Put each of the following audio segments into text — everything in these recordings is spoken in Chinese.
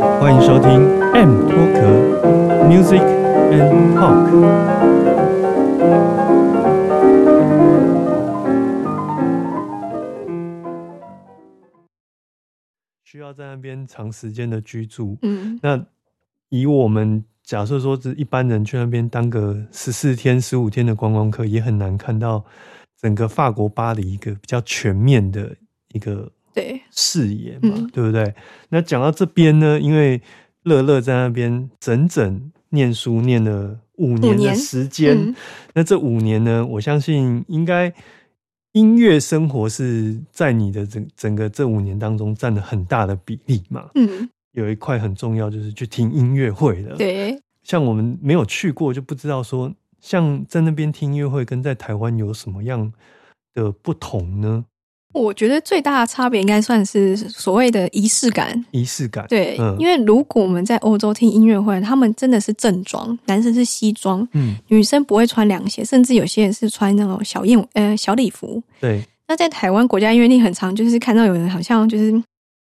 欢迎收听 M 脱壳 Music and Talk。需要在那边长时间的居住，嗯，那以我们假设说，是一般人去那边当个十四天、十五天的观光客，也很难看到整个法国巴黎一个比较全面的一个对，视野嘛，嗯对不对？那讲到这边呢，因为乐乐在那边整整念书念了五年的时间，嗯那这五年呢，我相信应该音乐生活是在你的整整个这五年当中占了很大的比例嘛。嗯，有一块很重要，就是去听音乐会的。，对，像我们没有去过，就不知道说，像在那边听音乐会跟在台湾有什么样的不同呢？我觉得最大的差别应该算是所谓的仪式感。仪式感，对，嗯。因为如果我们在欧洲听音乐会，他们真的是正装，男生是西装，嗯，女生不会穿凉鞋，甚至有些人是穿那种小燕呃小礼服。对，那在台湾国家音乐厅很常就是看到有人好像就是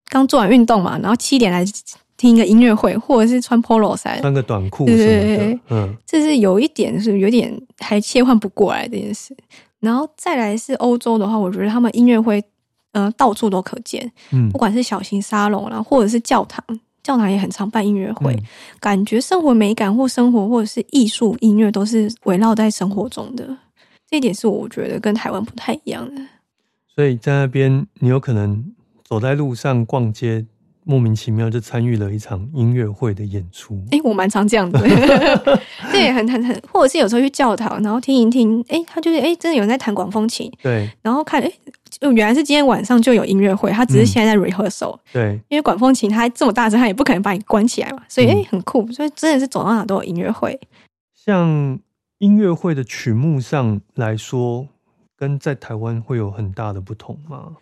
刚做完运动嘛，然后七点来听一个音乐会，或者是穿 polo 衫，穿个短裤对对对的，嗯，这是有一点是有点还切换不过来这件事。然后再来是欧洲的话，我觉得他们音乐会，呃，到处都可见，嗯不管是小型沙龙啦，或者是教堂，教堂也很常办音乐会，嗯感觉生活美感或生活或者是艺术音乐都是围绕在生活中的。这一点是我觉得跟台湾不太一样的。所以在那边，你有可能走在路上逛街，莫名其妙就参与了一场音乐会的演出。诶，我蛮常这样子，对，很很很，或者是有时候去教堂，然后听一听，诶，他就是诶，真的有人在弹广风琴，对。然后看，诶，就原来是今天晚上就有音乐会，他只是嗯现在在 rehearsal，、对，因为管风琴它这么大声，它也不可能把你关起来嘛，所以嗯。诶，很酷，所以真的是走到哪都有音乐会。像音乐会的曲目上来说，跟在台湾会有很大的不同吗？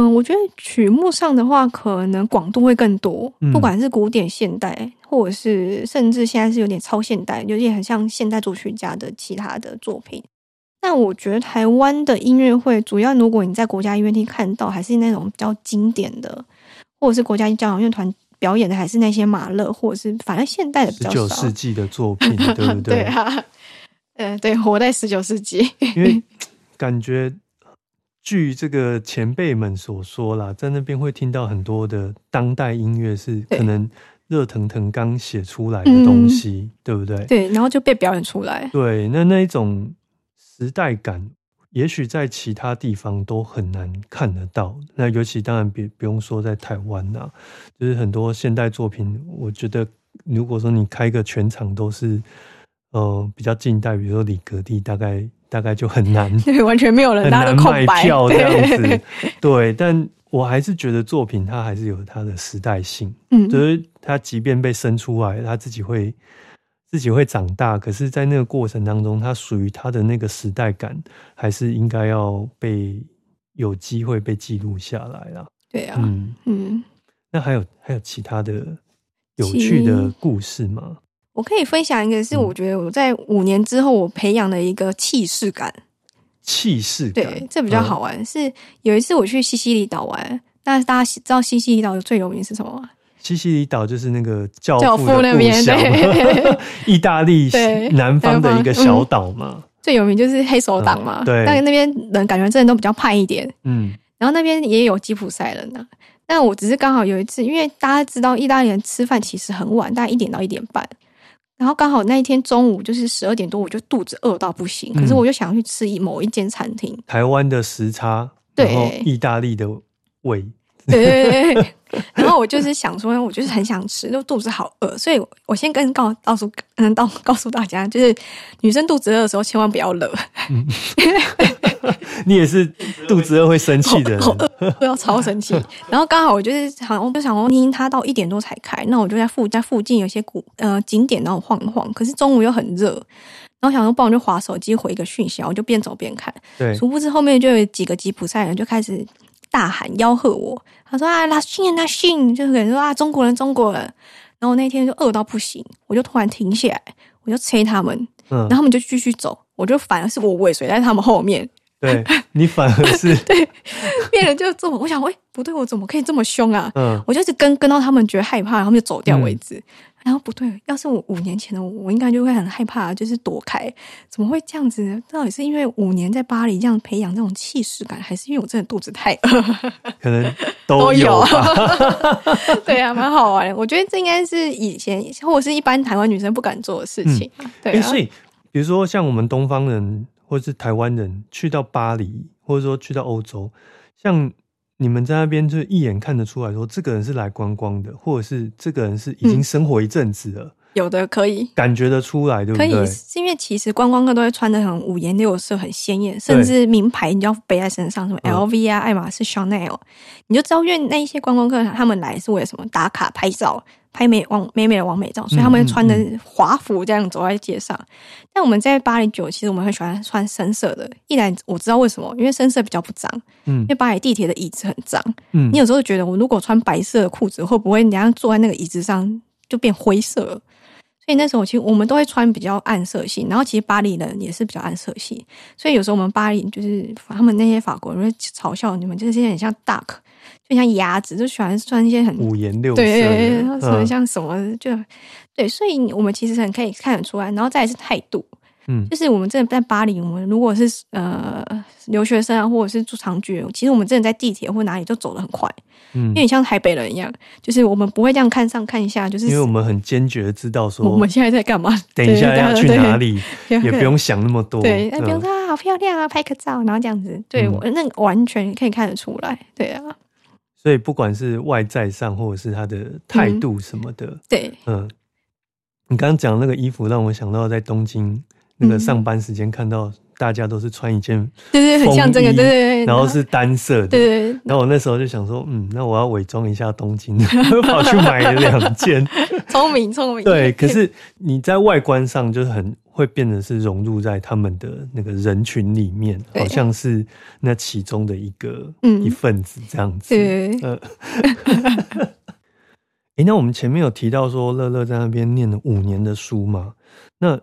嗯，我觉得曲目上的话，可能广度会更多，嗯不管是古典、现代，或者是甚至现在是有点超现代，有点很像现代作曲家的其他的作品。但我觉得台湾的音乐会，主要如果你在国家音乐厅看到，还是那种比较经典的，或者是国家交响乐团表演的，还是那些马勒，或者是反正现代的比十九较少。世纪的作品，对不 对？对啊，呃，对，活在十九世纪。因为 感觉，据这个前辈们所说啦，在那边会听到很多的当代音乐，是可能热腾腾刚写出来的东西，对不对？对，然后就被表演出来。对，那那一种时代感，也许在其他地方都很难看得到。那尤其当然别不用说在台湾呐、就是很多现代作品，我觉得如果说你开个全场都是呃比较近代，比如说李格弟，大概大概就很难 对，完全没有人，很大家难卖都空白。票 这样对子。对，但我还是觉得作品它还是有它的时代性。嗯，就是它即便被生出来，它自己会自己会长大，可是，在那个过程当中，它属于它的那个时代感，还是应该要被有机会被记录下来啦。对啊，嗯，嗯，那还有还有其他的有趣的故事吗？我可以分享一个，是嗯我觉得我在五年之后我培养的一个气势感。气势感，对，这比较好玩。是有一次我去西西里岛玩，那大家知道西西里岛最有名是什么吗？西西里岛就是那个教教父那边 意大利对南方的一个小岛嘛。最有名就是黑手党嘛，嗯对但那边人感觉真的都比较派一点。嗯然后那边也有吉普赛人呐、但我只是刚好有一次，因为大家知道意大利人吃饭其实很晚，大概一点到一点半。然后刚好那一天中午就是十二点多，我就肚子饿到不行，可是嗯。我就想要去吃一某一间餐厅。台湾的时差，对。意大利的味，对对对对。然后我就是想说，我就是很想吃，就肚子好饿，所以我我先跟告告诉嗯告告诉大家，就是女生肚子饿的时候千万不要热，你也是肚子饿会生气的人，不要超生气。然后刚好我就是好，我就想说，因他到一点多才开，那我就在附在附近有些古呃景点，然后晃一晃。可是中午又很热，然后想说，不然就划手机回一个讯息，我就边走边看。对，殊不知后面就有几个吉普赛人就开始大喊吆喝我，他说啊，拉信拉信，就是人说啊，中国人，中国人。然后那天就饿到不行，我就突然停下来，我就催他们，嗯然后他们就继续走。我就反而是我尾随在他们后面，对你反而是 对，变得就这么，我想，喂，不对，我怎么可以这么凶啊？嗯，我就是跟跟到他们觉得害怕，他们就走掉为止。然后不对，要是我五年前的我，我应该就会很害怕，就是躲开。怎么会这样子呢？到底是因为五年在巴黎这样培养这种气势感，还是因为我真的肚子太饿？可能都有。对啊，蛮好玩的。我觉得这应该是以前或者是一般台湾女生不敢做的事情。对啊。比如说，像我们东方人或者是台湾人去到巴黎，或者说去到欧洲，像你们在那边，就一眼看得出来说，这个人是来观光的，或者是这个人是已经生活一阵子了。有的可以感觉得出来，对不对？可以，是因为其实观光客都会穿的很五颜六色、很鲜艳，甚至名牌你就要背在身上，什么 LV 啊、爱马仕、Chanel，你就知道，因为那一些观光客他们来是为了什么？打卡拍照。拍美网美美的完美照，所以他们穿的华服这样走在街上。但我们在巴黎久，其实我们很喜欢穿深色的。一来我知道为什么，因为深色比较不脏。嗯，因为巴黎地铁的椅子很脏。嗯，你有时候觉得我如果穿白色的裤子，会不会人家坐在那个椅子上就变灰色？所以那时候其实我们都会穿比较暗色系。然后其实巴黎人也是比较暗色系，所以有时候我们巴黎就是他们那些法国人会嘲笑你们，就是很像 duck。就像鸭子，就喜欢穿一些很五颜六色，对，什么像什么就对，所以我们其实很可以看得出来，然后再是态度，嗯，就是我们真的在巴黎，我们如果是呃留学生啊，或者是住长居，其实我们真的在地铁或哪里就走得很快，嗯，因为你像台北人一样，就是我们不会这样看上看一下，就是因为我们很坚决知道说我们现在在干嘛，等一下要去哪里，也不用想那么多，对，比如说啊，好漂亮啊，拍个照，然后这样子，对我那完全可以看得出来，对啊。所以不管是外在上，或者是他的态度什么的，对，嗯，你刚刚讲那个衣服，让我想到在东京那个上班时间，看到大家都是穿一件，对对，很像这个，对对对，然后是单色的，对对。然后我那时候就想说，嗯，那我要伪装一下东京，跑去买了两件，聪明聪明。对，可是你在外观上就是很。会变得是融入在他们的那个人群里面，好像是那其中的一个一份子这样子。对，呃，哎，那我们前面有提到说乐乐在那边念了五年的书嘛？那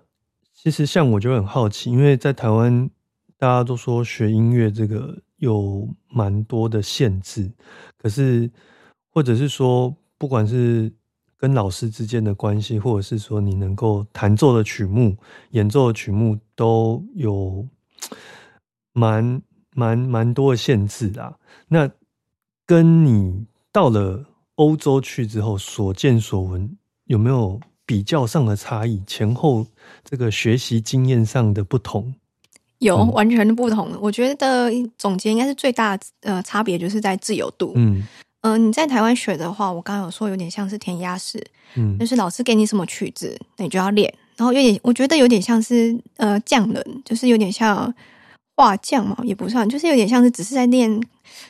其实像我就很好奇，因为在台湾大家都说学音乐这个有蛮多的限制，可是或者是说不管是。跟老师之间的关系，或者是说你能够弹奏的曲目、演奏的曲目，都有蛮蛮蛮多的限制啊。那跟你到了欧洲去之后所见所闻，有没有比较上的差异？前后这个学习经验上的不同？有完全的不同。我觉得总结应该是最大呃差别，就是在自由度。嗯。嗯，你在台湾学的话，我刚刚有说有点像是填鸭式，嗯，就是老师给你什么曲子，那你就要练，然后有点，我觉得有点像是呃匠人，就是有点像画匠嘛，也不算，就是有点像是只是在练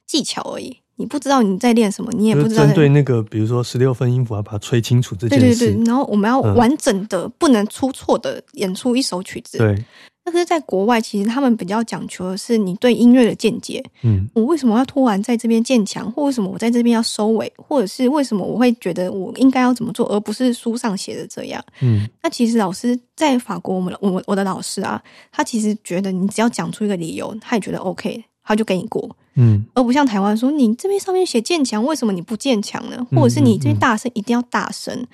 技巧而已。你不知道你在练什么，你也不知道。针对那个，比如说十六分音符要把它吹清楚这件事，对对对。然后我们要完整的、不能出错的演出一首曲子，对。但是在国外，其实他们比较讲求的是你对音乐的见解。嗯，我为什么要突然在这边建墙，或为什么我在这边要收尾，或者是为什么我会觉得我应该要怎么做，而不是书上写的这样？嗯，那其实老师在法国，我们我我的老师啊，他其实觉得你只要讲出一个理由，他也觉得 OK，他就给你过。嗯，而不像台湾说你这边上面写建强，为什么你不建强呢？或者是你这边大声一定要大声？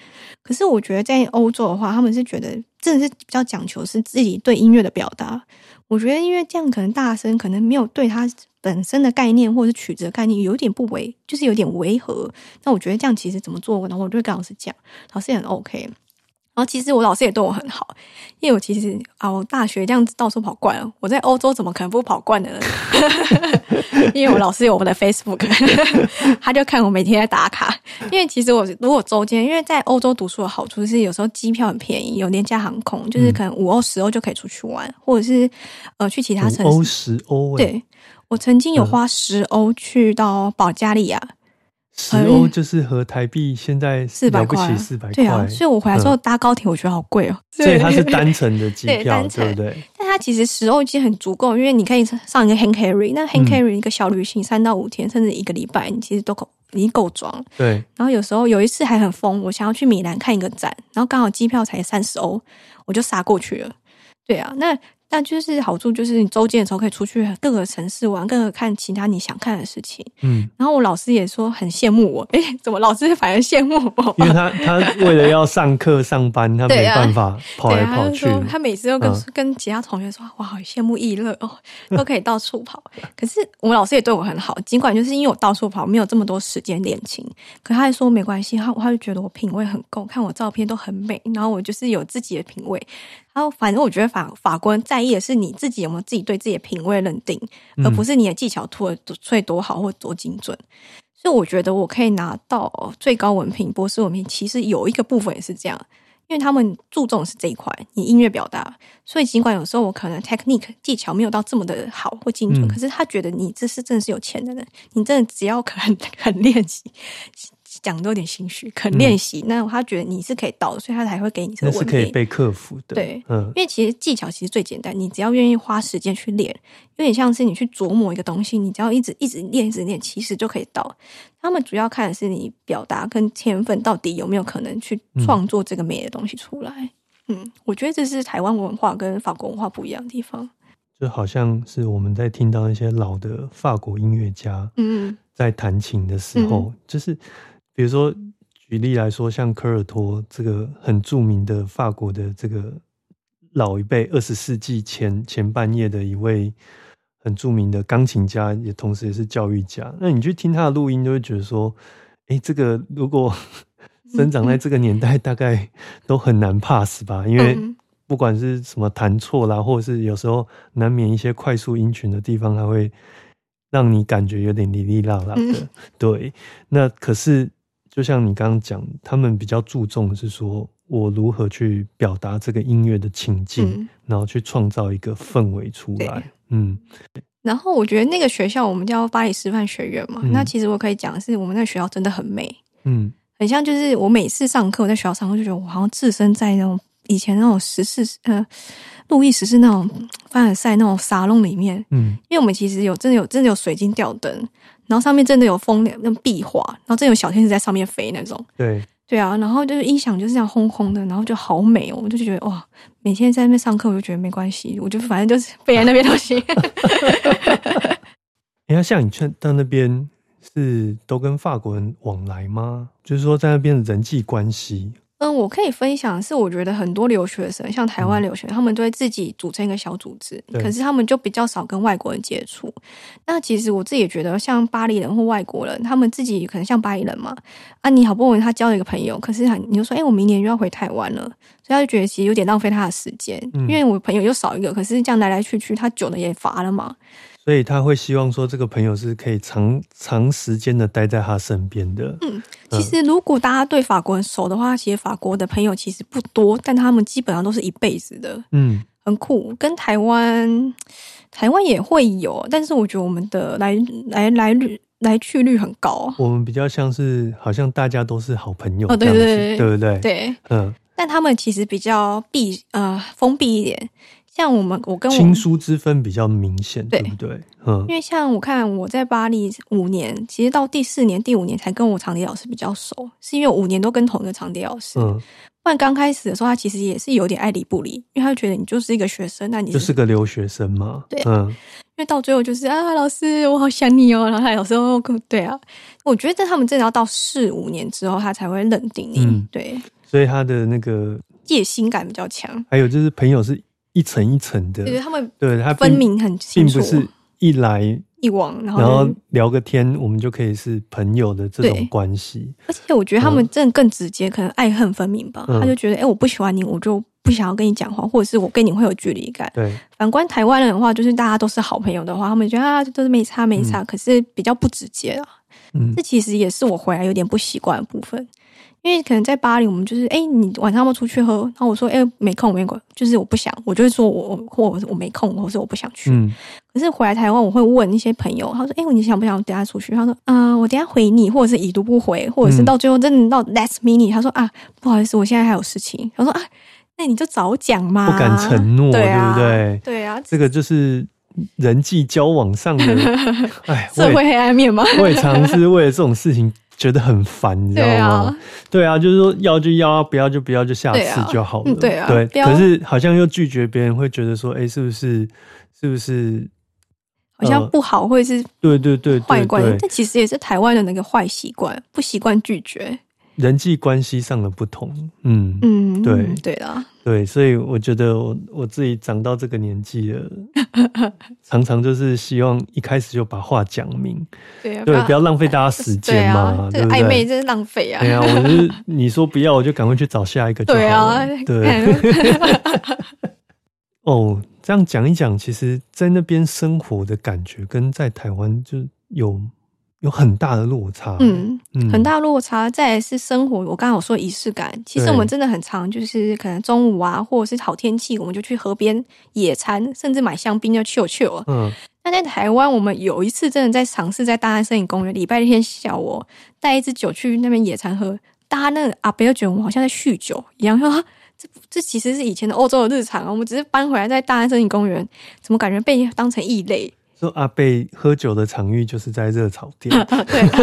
可是我觉得在欧洲的话，他们是觉得真的是比较讲求是自己对音乐的表达。我觉得因为这样可能大声，可能没有对他本身的概念或者是曲子的概念有点不违，就是有点违和。那我觉得这样其实怎么做？然后我就跟老师讲，老师也很 OK。然然后其实我老师也对我很好，因为我其实啊，我大学这样子到处跑惯了，我在欧洲怎么可能不跑惯的呢？因为我老师有我的 Facebook，他就看我每天在打卡。因为其实我如果周间，因为在欧洲读书的好处是有时候机票很便宜，有廉价航空，就是可能五欧十欧就可以出去玩，或者是呃去其他城市。欧十欧，对我曾经有花十欧去到保加利亚。十欧就是和台币现在四百块，四百块。对啊，所以我回来之后搭高铁，我觉得好贵哦。所以它是单程的机 票，对不对？但它其实十欧已经很足够，因为你可以上一个 hand carry，那 hand carry 一个小旅行三到五天，甚至一个礼拜，你其实都够，已经够装。对。然后有时候有一次还很疯，我想要去米兰看一个展，然后刚好机票才三十欧，我就杀过去了。对啊，那。但就是好处，就是你周间的时候可以出去各个城市玩，各个看其他你想看的事情。嗯，然后我老师也说很羡慕我，哎，怎么老师反而羡慕我？因为他他为了要上课上班，他没办法 跑来跑去。他每次都跟跟其他同学说，哇，好羡慕易乐哦，都可以到处跑。可是我们老师也对我很好，尽管就是因为我到处跑，没有这么多时间练琴，可他还说没关系，他他就觉得我品味很够，看我照片都很美，然后我就是有自己的品味。然后，反正我觉得法法官在意的是你自己有没有自己对自己的品味认定，而不是你的技巧多吹多好或多精准。所以我觉得我可以拿到最高文凭、博士文凭，其实有一个部分也是这样，因为他们注重是这一块，你音乐表达。所以尽管有时候我可能 technique 技巧没有到这么的好或精准，可是他觉得你这是真的是有钱的人，你真的只要肯 肯练习。讲都有点心虚，肯练习，那他觉得你是可以到的，所以他才会给你这个。那是可以被克服的。对，嗯，因为其实技巧其实最简单，你只要愿意花时间去练，有点像是你去琢磨一个东西，你只要一直一直练，一直练，其实就可以到。他们主要看的是你表达跟天分到底有没有可能去创作这个美的东西出来。嗯，我觉得这是台湾文化跟法国文化不一样的地方。就好像是我们在听到一些老的法国音乐家，嗯，在弹琴的时候，就是。比如说，举例来说，像科尔托这个很著名的法国的这个老一辈二十世纪前前半叶的一位很著名的钢琴家，也同时也是教育家。那你去听他的录音，就会觉得说，哎，这个如果生长在这个年代，大概都很难 pass 吧？因为不管是什么弹错啦，或者是有时候难免一些快速音群的地方，它会让你感觉有点哩哩啦啦的。对，那可是。就像你刚刚讲，他们比较注重的是说我如何去表达这个音乐的情境，然后去创造一个氛围出来。嗯，然后我觉得那个学校我们叫巴黎师范学院嘛，那其实我可以讲的是，我们那个学校真的很美，嗯，很像就是我每次上课我在学校上课就觉得我好像置身在那种以前那种十四呃路易十四那种凡尔赛那种沙龙里面，嗯，因为我们其实有真的有真的有水晶吊灯。然后上面真的有风那种壁画，然后真有小天使在上面飞那种。对对啊，然后就是音响就是这样轰轰的，然后就好美哦，我就觉得哇，每天在那边上课，我就觉得没关系，我就反正就是飞在那边都行。你 看，像你去到那边是都跟法国人往来吗？就是说在那边的人际关系。嗯，我可以分享是，我觉得很多留学生，像台湾留学，他们都会自己组成一个小组织，可是他们就比较少跟外国人接触。那其实我自己也觉得，像巴黎人或外国人，他们自己可能像巴黎人嘛，啊，你好不容易他交了一个朋友，可是你就说，哎，我明年又要回台湾了，所以他就觉得其实有点浪费他的时间，因为我朋友又少一个，可是这样来来去去，他久了也乏了嘛。所以他会希望说，这个朋友是可以长长时间的待在他身边的。嗯，其实如果大家对法国人熟的话，其实法国的朋友其实不多，但他们基本上都是一辈子的。嗯，很酷。跟台湾，台湾也会有，但是我觉得我们的来来来率来去率很高。我们比较像是好像大家都是好朋友，对对对，对不对？对，嗯。但他们其实比较闭呃封闭一点。像我们，我跟我亲疏之分比较明显，对不对？嗯，因为像我看我在巴黎五年，其实到第四年、第五年才跟我长笛老师比较熟，是因为五年都跟同一个长笛老师。嗯，不然刚开始的时候，他其实也是有点爱理不理，因为他觉得你就是一个学生，那你就是个留学生嘛。对，嗯，因为到最后就是啊，老师我好想你哦，然后他有时候对啊，我觉得在他们真的要到四五年之后，他才会认定你。对，所以他的那个戒心感比较强。还有就是朋友是。一层一层的，对他们对他分明很清楚，并不是一来一往，然后然后聊个天，我们就可以是朋友的这种对。关系。而且我觉得他们真的更直接，可能爱恨分明吧。嗯。他就觉得，哎、我不喜欢你，我就不想要跟你讲话，或者是我跟你会有距离感。对，反观台湾人的话，就是大家都是好朋友的话，他们觉得啊，都是没差没差，可是比较不直接啊。嗯。这其实也是我回来有点不习惯的部分，因为可能在巴黎，我们就是，哎、你晚上要不要出去喝？然后我说，哎、没空，没空，就是我不想，我就会说我我或我我没空，或是我不想去。嗯可是回来台湾，我会问一些朋友，他说：“哎、你想不想等下出去？”他说：“嗯、我等下回你，或者是已读不回，或者是嗯到最后真的到 last minute，他说啊，不好意思，我现在还有事情。”他说：“啊，那你就早讲嘛，不敢承诺，对啊不对？对啊，这个就是人际交往上的，哎，社会黑暗面嘛，我也常是为了这种事情觉得很烦，你知道吗对啊？，就是说要就要啊，不要就不要，就下次就好了。嗯对啊对。可是好像又拒绝别人，会觉得说，哎，是不是？是不是？好像不好，或者是对对对对坏惯，，但其实也是台湾的那个坏习惯，不习惯拒绝。人际关系上的不同，嗯嗯，对对啦，对，所以我觉得我我自己长到这个年纪了，常常就是希望一开始就把话讲明，对啊，对，不要浪费大家时对 间嘛，对不对？暧昧真是浪费啊对。啊，我就是你说不要，我就赶快去找下一个就好对啊了。，对，哦，这样讲一讲，其实，在那边生活的感觉跟在台湾就有有很大的落差。嗯，嗯很大落差。再来是生活，我刚刚有说仪式感，其实我们真的很常，就是可能中午啊，或者是好天气，我们就去河边野餐，甚至买香槟要去去啊。嗯那在台湾，我们有一次真的在尝试在大安森林公园，礼拜天下午哦带一支酒去那边野餐喝，大家那个阿伯就觉得我们好像在酗酒一样，说 啊这这其实是以前的欧洲的日常啊，我们只是搬回来在大安森林公园，怎么感觉被当成异类？说阿贝喝酒的场域就是在热炒店，对啊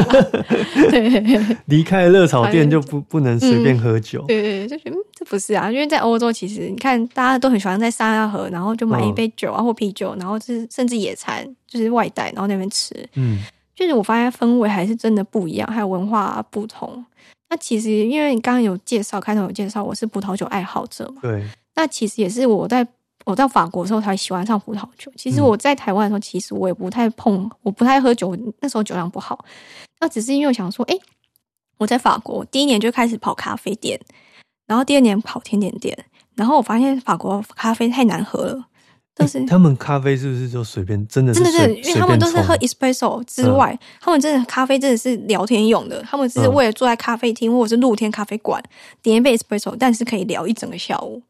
对离开了热炒店就不不能随便喝酒。对对，就觉得、嗯、这不是啊，因为在欧洲，其实你看大家都很喜欢在沙拉河，然后就买一杯酒啊、或啤酒，然后就是甚至野餐，就是外带，然后那边吃，嗯就是我发现氛围还是真的不一样，还有文化不同。那其实因为你刚刚有介绍，开头有介绍我是葡萄酒爱好者嘛，对，那其实也是我在我到法国的时候才喜欢上葡萄酒。其实嗯我在台湾的时候，其实我也不太碰，我不太喝酒，那时候酒量不好。那只是因为我想说，诶，我在法国第一年就开始跑咖啡店，然后第二年跑甜点店，然后我发现法国咖啡太难喝了，但是欸他们咖啡是不是就随便？真的是真的是，因为他们都是喝 espresso 之外，他们真的咖啡真的是聊天用的。他们只是嗯为了坐在咖啡厅或者是露天咖啡馆点一杯 espresso，但是可以聊一整个下午。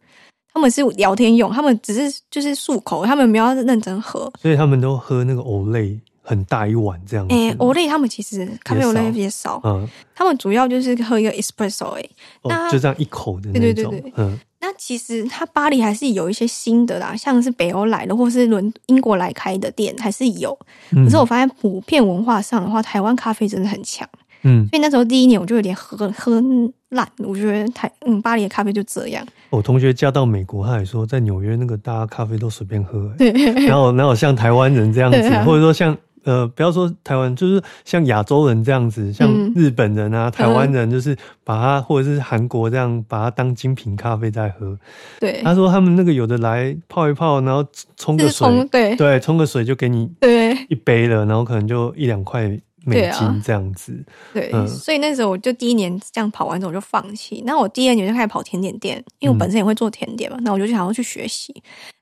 他们是聊天用，他们只是就是漱口，他们没有要认真喝。所以他们都喝那个欧蕾很大一碗这样子。诶、欧蕾他们其实咖啡欧蕾也少嗯，他们主要就是喝一个 espresso 诶、哦那，就这样一口的那对对种。对对嗯那其实它巴黎还是有一些新的啦，像是北欧来的或是伦英国来开的店还是有。嗯可是我发现普遍文化上的话，台湾咖啡真的很强。嗯，所以那时候第一年我就有点喝喝烂，我觉得台嗯巴黎的咖啡就这样。我同学嫁到美国，他也说在纽约那个大家咖啡都随便喝、欸，对。然后然后像台湾人这样子，啊 或者说像呃，不要说台湾，就是像亚洲人这样子，像嗯。日本人啊、台湾人，就是把它或者是韩国这样把它当精品咖啡在喝。对，他说他们那个有的来泡一泡，然后冲个水，对。对，冲个水就给你对。一杯了，然后可能就一两块美对啊金这样子。对，嗯所以那时候我就第一年这样跑完之后我就放弃。那我第二年就开始跑甜点店，因为我本身也会做甜点嘛，那我就想要去学习。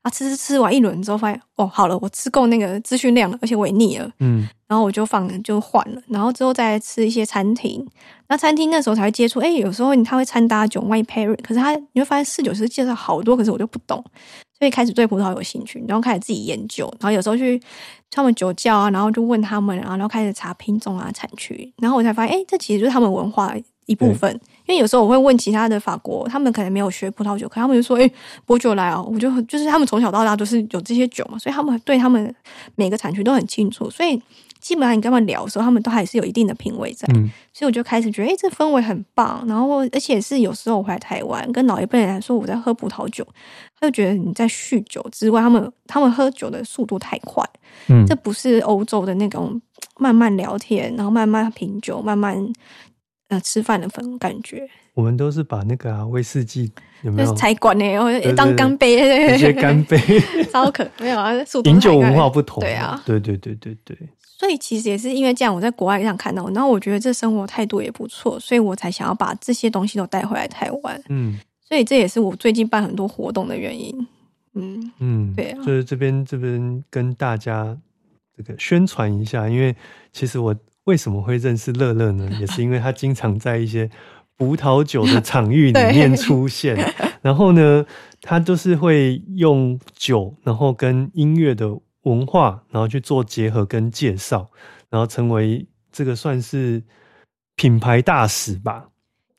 啊，吃吃吃完一轮之后，发现哦，好了，我吃够那个资讯量了，而且我也腻了。嗯然后我就放就换了，然后之后再吃一些餐厅。那餐厅那时候才会接触，哎，有时候他会掺搭酒 wine pairing，可是他你会发现四九是介绍好多，可是我就不懂，所以开始对葡萄有兴趣，然后开始自己研究，然后有时候去他们酒窖啊，然后就问他们啊，然后开始查品种啊、产区，然后我才发现，哎，这其实就是他们文化一部分。因为有时候我会问其他的法国，他们可能没有学葡萄酒，可他们就说：“哎、波酒来哦！”我就就是他们从小到大都是有这些酒嘛，所以他们对他们每个产区都很清楚，所以基本上你跟他们聊的时候，他们都还是有一定的品味在。嗯。所以我就开始觉得，哎、这氛围很棒。然后，而且是有时候我回来台湾，跟老一辈人来说我在喝葡萄酒，他就觉得你在酗酒之外，他们他们喝酒的速度太快，嗯。这不是欧洲的那种慢慢聊天，然后慢慢品酒，慢慢呃吃饭的氛感觉。我们都是把那个啊威士忌有没有？就是财管呢，然后当干杯，直接干杯？超可没有啊，速度饮酒文化不同，对啊，对对对对对，所以其实也是因为这样，我在国外这样看到，然后我觉得这生活态度也不错，所以我才想要把这些东西都带回来台湾。嗯所以这也是我最近办很多活动的原因。嗯，嗯，对啊就是这边这边跟大家这个宣传一下，因为其实我为什么会认识乐乐呢？也是因为他经常在一些葡萄酒的场域里面出现，然后呢，他就是会用酒，然后跟音乐的文化，然后去做结合跟介绍，然后成为这个算是品牌大使吧。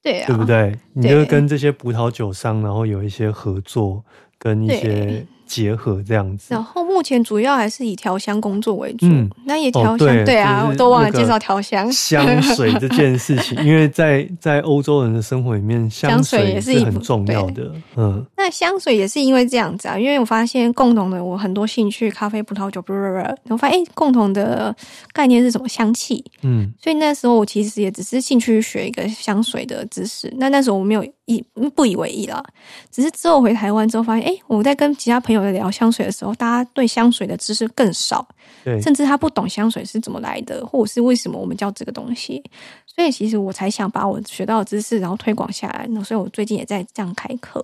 对啊，对不？对？你对就跟这些葡萄酒商，然后有一些合作，跟一些对结合这样子然。后目前主要还是以调香工作为主，嗯那也调香，对对啊，就是我都忘了介绍调香。香水这件事情，因为在在欧洲人的生活里面，香香水也是很重要的。嗯那香水也是因为这样子啊，因为我发现共同的我很多兴趣，咖啡、葡萄酒，不不不，我发现诶共同的概念是什么？香气。嗯所以那时候我其实也只是兴趣学一个香水的知识，那那时候我没有以不以为意啦，只是之后回台湾之后发现，诶，我在跟其他朋友在聊香水的时候，大家对香水的知识更少，对，甚至他不懂香水是怎么来的，或者是为什么我们叫这个东西。所以其实我才想把我学到的知识，然后推广下来。那所以我最近也在这样开课。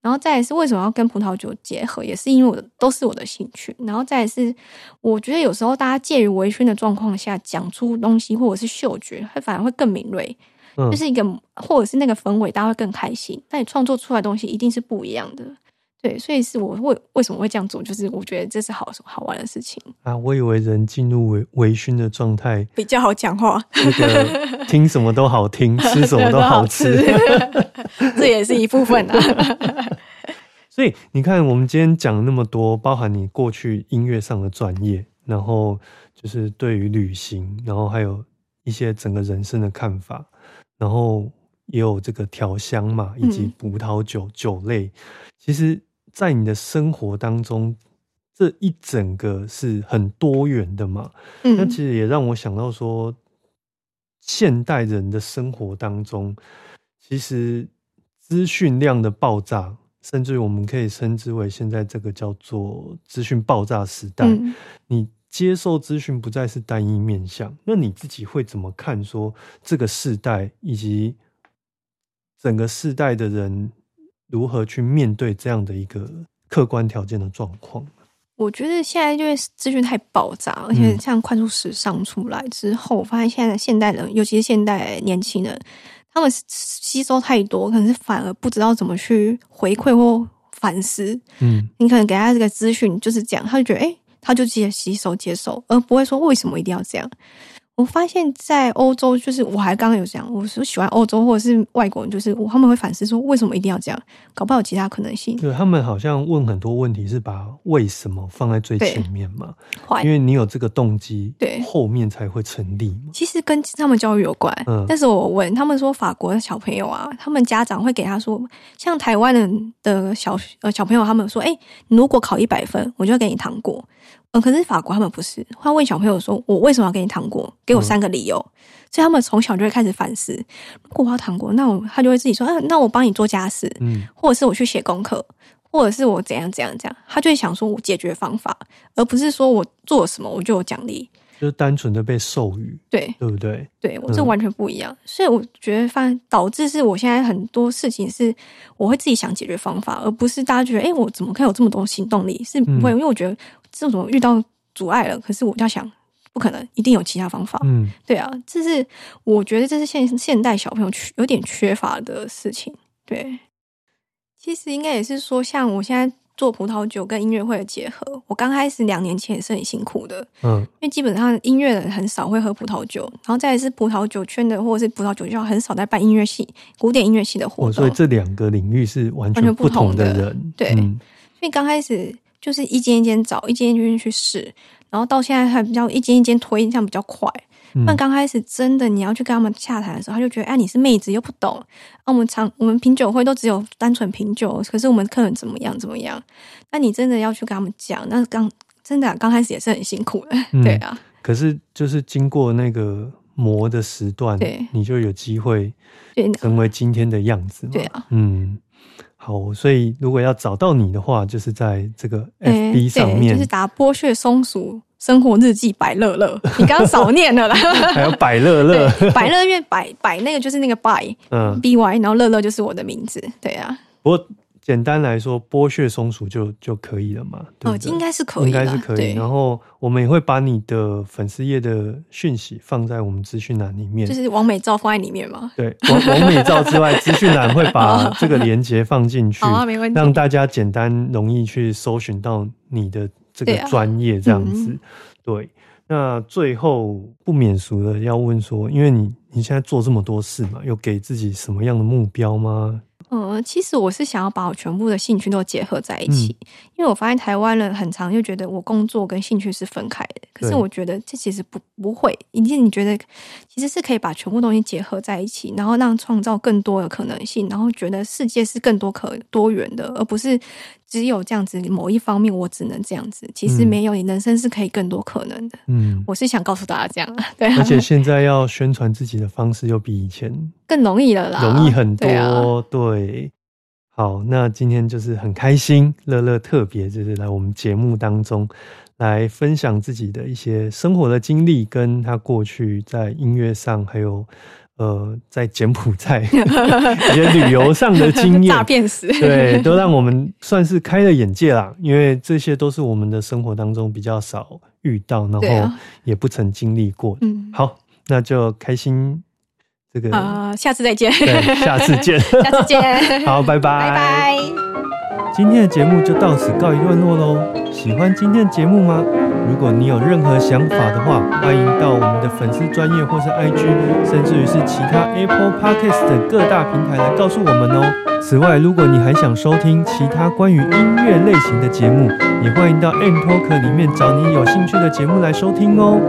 然后再来是为什么要跟葡萄酒结合，也是因为我的都是我的兴趣。然后再来是，我觉得有时候大家介于微醺的状况下讲出东西，或者是嗅觉，会反而会更敏锐，嗯就是一个或者是那个氛围，大家会更开心。那你创作出来的东西一定是不一样的。对，所以是我为为什么会这样做，就是我觉得这是好好玩的事情，啊，我以为人进入微微醺的状态，比较好讲话，那个 听什么都好听，吃什么都好吃。这也是一部分啊。所以你看，我们今天讲了那么多，包含你过去音乐上的专业，然后就是对于旅行，然后还有一些整个人生的看法，然后也有这个调香嘛，以及嗯葡萄酒、酒类。其实，在你的生活当中，这一整个是很多元的嘛。那嗯其实也让我想到说，现代人的生活当中，其实资讯量的爆炸，甚至于我们可以称之为现在这个叫做资讯爆炸时代。嗯你接受资讯不再是单一面向，那你自己会怎么看？说这个世代以及整个世代的人如何去面对这样的一个客观条件的状况？我觉得现在因为资讯太爆炸，而且像快速时尚出来之后，我发现现在的现代人，尤其是现代年轻人，他们吸收太多，可能是反而不知道怎么去回馈或反思。嗯你可能给他这个资讯就是这样，他就觉得哎、诶他就直接吸收接受，而不会说为什么一定要这样。我发现，在欧洲，就是我还刚刚有讲，我是喜欢欧洲或者是外国人，就是我他们会反思说，为什么一定要这样？搞不好有其他可能性。对他们好像问很多问题，是把为什么放在最前面嘛？因为你有这个动机，对后面才会成立嘛。其实跟他们教育有关。嗯但是我问他们说，法国的小朋友啊，他们家长会给他说，像台湾人的小呃小朋友，他们说，哎、你如果考一百分，我就要给你糖果。呃，可是法国他们不是，他问小朋友说，我为什么要给你糖果？给我三个理由。所以他们从小就会开始反思，如果我要糖果，那我他就会自己说，啊，那我帮你做家事，嗯或者是我去写功课，或者是我怎样怎样怎样，他就会想说我解决方法，而不是说我做了什么我就有奖励。就是单纯的被授予，对，对不对？对我这嗯完全不一样，所以我觉得反导致是我现在很多事情是我会自己想解决方法，而不是大家觉得哎、诶我怎么可以有这么多行动力？是不会，嗯因为我觉得这种遇到阻碍了，可是我就要想，不可能，一定有其他方法。嗯。对啊，这是我觉得这是现现代小朋友缺有点缺乏的事情。对，其实应该也是说，像我现在做葡萄酒跟音乐会的结合，我刚开始两年前也是很辛苦的，嗯。因为基本上音乐人很少会喝葡萄酒，然后再来是葡萄酒圈的或者是葡萄酒校很少在办音乐系、古典音乐系的活哦，动，所以这两个领域是完完全不同同的的人，对。嗯所以刚开始就是一间一间找，一间一间去试，然后到现在还比较一间一间推，这样比较快。嗯。但刚开始真的你要去跟他们洽谈的时候，他就觉得，哎，你是妹子又不懂，啊，我们常我们品酒会都只有单纯品酒，可是我们客人怎么样怎么样，那你真的要去跟他们讲，那刚真的啊刚、开始也是很辛苦的，嗯对啊，可是就是经过那个磨的时段，对你就有机会成为今天的样子嘛。对啊，嗯，好，所以如果要找到你的话，就是在这个诶 FB 上面，对就是打剥削松鼠生活日记百乐乐，你刚刚少念了啦。还有百乐乐，百乐因为百百那个就是那个 by 嗯，b y，然后乐乐就是我的名字，对啊，不过简单来说，剥削松鼠就就可以了嘛，对哦？应该是可以应，该是可以。然后我们也会把你的粉丝页的讯息放在我们资讯栏里面。就是王美照放在里面嘛。对，王王美照之外，资讯栏会把这个连接放进去，好 啊，没问题。让大家简单容易去搜寻到你的这个专业这样子。嗯对，那最后不免俗的要问说，因为你你现在做这么多事嘛，有给自己什么样的目标吗？呃，其实我是想要把我全部的兴趣都结合在一起，嗯因为我发现台湾人很常就觉得我工作跟兴趣是分开的，可是我觉得这其实不不会，以及你觉得其实是可以把全部东西结合在一起，然后让创造更多的可能性，然后觉得世界是更多可多元的，而不是只有这样子某一方面我只能这样子，其实嗯没有，你人生是可以更多可能的。嗯，我是想告诉大家这样啊，对啊，而且现在要宣传自己的方式又比以前 更容易了啦，容易很多。對啊对，好，那今天就是很开心，乐乐特别就是来我们节目当中来分享自己的一些生活的经历，跟他过去在音乐上，还有呃在柬埔寨一些旅游上的经验诈。骗史，对，都让我们算是开了眼界啦，因为这些都是我们的生活当中比较少遇到，然后也不曾经历过。嗯，好，那就开心这个，啊、下次再见，对，下次见。下次见，好，拜拜，拜拜。今天的节目就到此告一段落喽。喜欢今天的节目吗？如果你有任何想法的话，欢迎到我们的粉丝专业或是 IG，甚至于是其他 Apple Podcast 的各大平台来告诉我们哦。此外，如果你还想收听其他关于音乐类型的节目，也欢迎到 M Talk 里面找你有兴趣的节目来收听哦。